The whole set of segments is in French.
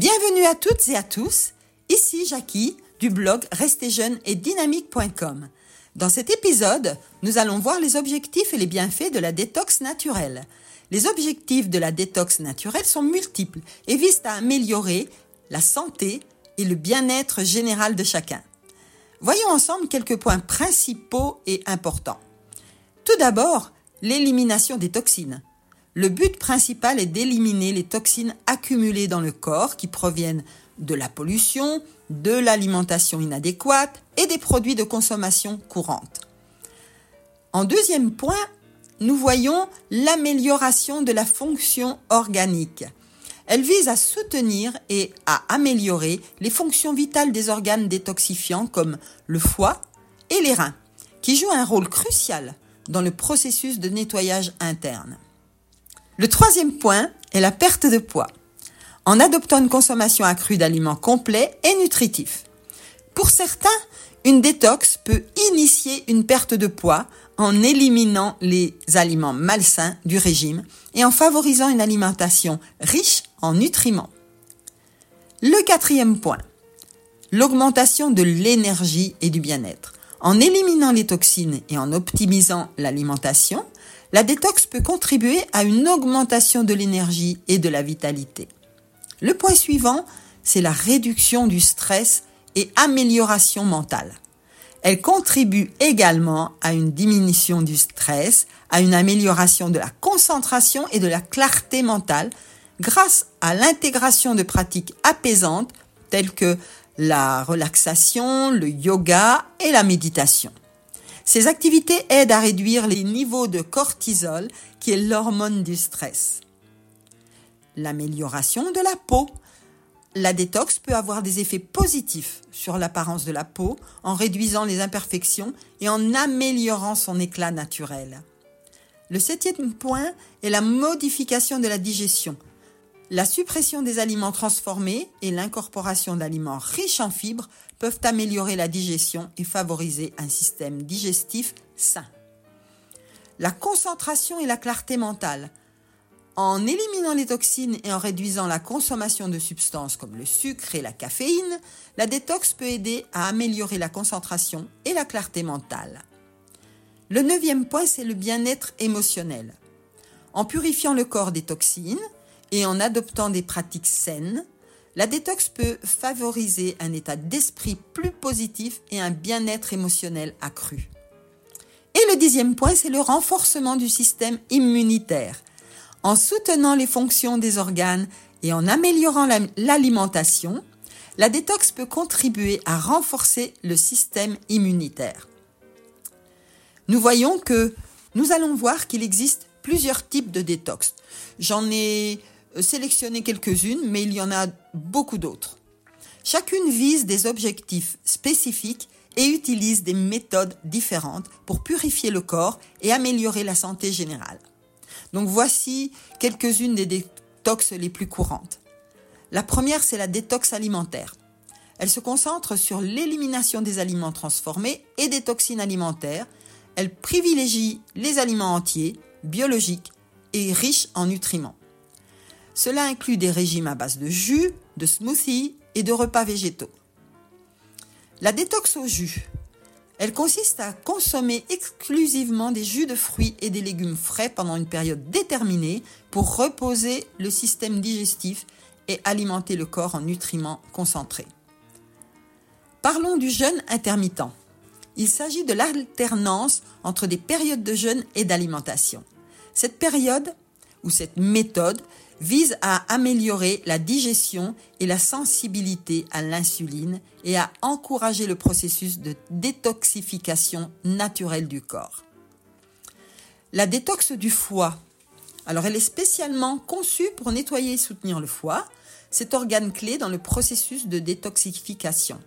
Bienvenue à toutes et à tous. Ici Jackie du blog Restez jeune et dynamique.com. Dans cet épisode, nous allons voir les objectifs et les bienfaits de la détox naturelle. Les objectifs de la détox naturelle sont multiples et visent à améliorer la santé et le bien-être général de chacun. Voyons ensemble quelques points principaux et importants. Tout d'abord, l'élimination des toxines. Le but principal est d'éliminer les toxines accumulées dans le corps qui proviennent de la pollution, de l'alimentation inadéquate et des produits de consommation courante. En deuxième point, nous voyons l'amélioration de la fonction organique. Elle vise à soutenir et à améliorer les fonctions vitales des organes détoxifiants comme le foie et les reins, qui jouent un rôle crucial dans le processus de nettoyage interne. Le troisième point est la perte de poids, en adoptant une consommation accrue d'aliments complets et nutritifs. Pour certains, une détox peut initier une perte de poids en éliminant les aliments malsains du régime et en favorisant une alimentation riche en nutriments. Le quatrième point, l'augmentation de l'énergie et du bien-être. En éliminant les toxines et en optimisant l'alimentation, la détox peut contribuer à une augmentation de l'énergie et de la vitalité. Le point suivant, c'est la réduction du stress et amélioration mentale. Elle contribue également à une diminution du stress, à une amélioration de la concentration et de la clarté mentale grâce à l'intégration de pratiques apaisantes telles que la relaxation, le yoga et la méditation. Ces activités aident à réduire les niveaux de cortisol, qui est l'hormone du stress. L'amélioration de la peau. La détox peut avoir des effets positifs sur l'apparence de la peau en réduisant les imperfections et en améliorant son éclat naturel. Le septième point est la modification de la digestion. La suppression des aliments transformés et l'incorporation d'aliments riches en fibres peuvent améliorer la digestion et favoriser un système digestif sain. La concentration et la clarté mentale. En éliminant les toxines et en réduisant la consommation de substances comme le sucre et la caféine, la détox peut aider à améliorer la concentration et la clarté mentale. Le neuvième point, c'est le bien-être émotionnel. En purifiant le corps des toxines et en adoptant des pratiques saines, la détox peut favoriser un état d'esprit plus positif et un bien-être émotionnel accru. Et le dixième point, c'est le renforcement du système immunitaire. En soutenant les fonctions des organes et en améliorant l'alimentation, la détox peut contribuer à renforcer le système immunitaire. Nous voyons que nous allons voir qu'il existe plusieurs types de détox. J'en ai euh, sélectionner quelques-unes, mais il y en a beaucoup d'autres. Chacune vise des objectifs spécifiques et utilise des méthodes différentes pour purifier le corps et améliorer la santé générale. Donc voici quelques-unes des détox les plus courantes. La première, c'est la détox alimentaire. Elle se concentre sur l'élimination des aliments transformés et des toxines alimentaires. Elle privilégie les aliments entiers, biologiques et riches en nutriments. Cela inclut des régimes à base de jus, de smoothies et de repas végétaux. La détox au jus. Elle consiste à consommer exclusivement des jus de fruits et des légumes frais pendant une période déterminée pour reposer le système digestif et alimenter le corps en nutriments concentrés. Parlons du jeûne intermittent. Il s'agit de l'alternance entre des périodes de jeûne et d'alimentation. Cette période ou cette méthode vise à améliorer la digestion et la sensibilité à l'insuline et à encourager le processus de détoxification naturelle du corps. La détox du foie. Alors elle est spécialement conçue pour nettoyer et soutenir le foie, cet organe clé dans le processus de détoxification.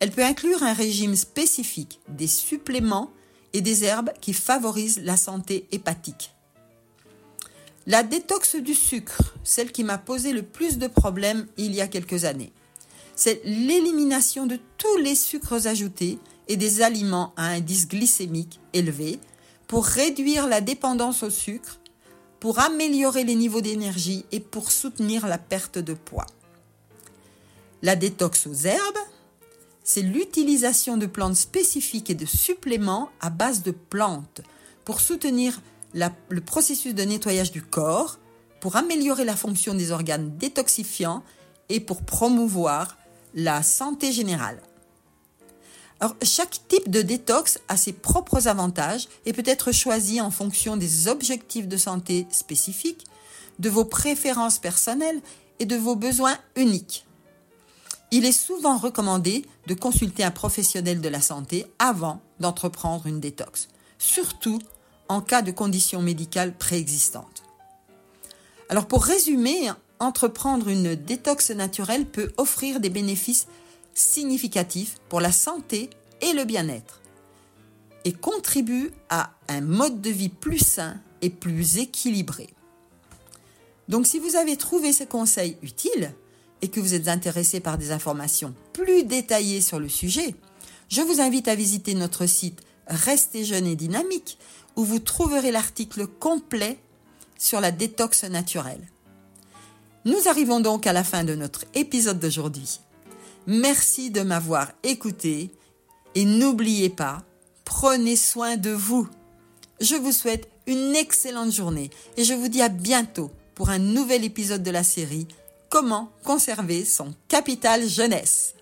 Elle peut inclure un régime spécifique, des suppléments et des herbes qui favorisent la santé hépatique. La détox du sucre, celle qui m'a posé le plus de problèmes il y a quelques années. C'est l'élimination de tous les sucres ajoutés et des aliments à indice glycémique élevé pour réduire la dépendance au sucre, pour améliorer les niveaux d'énergie et pour soutenir la perte de poids. La détox aux herbes, c'est l'utilisation de plantes spécifiques et de suppléments à base de plantes pour soutenir le processus de nettoyage du corps, pour améliorer la fonction des organes détoxifiants et pour promouvoir la santé générale. Chaque type de détox a ses propres avantages et peut être choisi en fonction des objectifs de santé spécifiques, de vos préférences personnelles et de vos besoins uniques. Il est souvent recommandé de consulter un professionnel de la santé avant d'entreprendre une détox, surtout en cas de conditions médicales préexistantes. Alors pour résumer, entreprendre une détox naturelle peut offrir des bénéfices significatifs pour la santé et le bien-être et contribue à un mode de vie plus sain et plus équilibré. Donc si vous avez trouvé ce conseil utile et que vous êtes intéressé par des informations plus détaillées sur le sujet, je vous invite à visiter notre site Restez jeune et dynamique où vous trouverez l'article complet sur la détox naturelle. Nous arrivons donc à la fin de notre épisode d'aujourd'hui. Merci de m'avoir écouté et n'oubliez pas, prenez soin de vous. Je vous souhaite une excellente journée et je vous dis à bientôt pour un nouvel épisode de la série Comment conserver son capital jeunesse.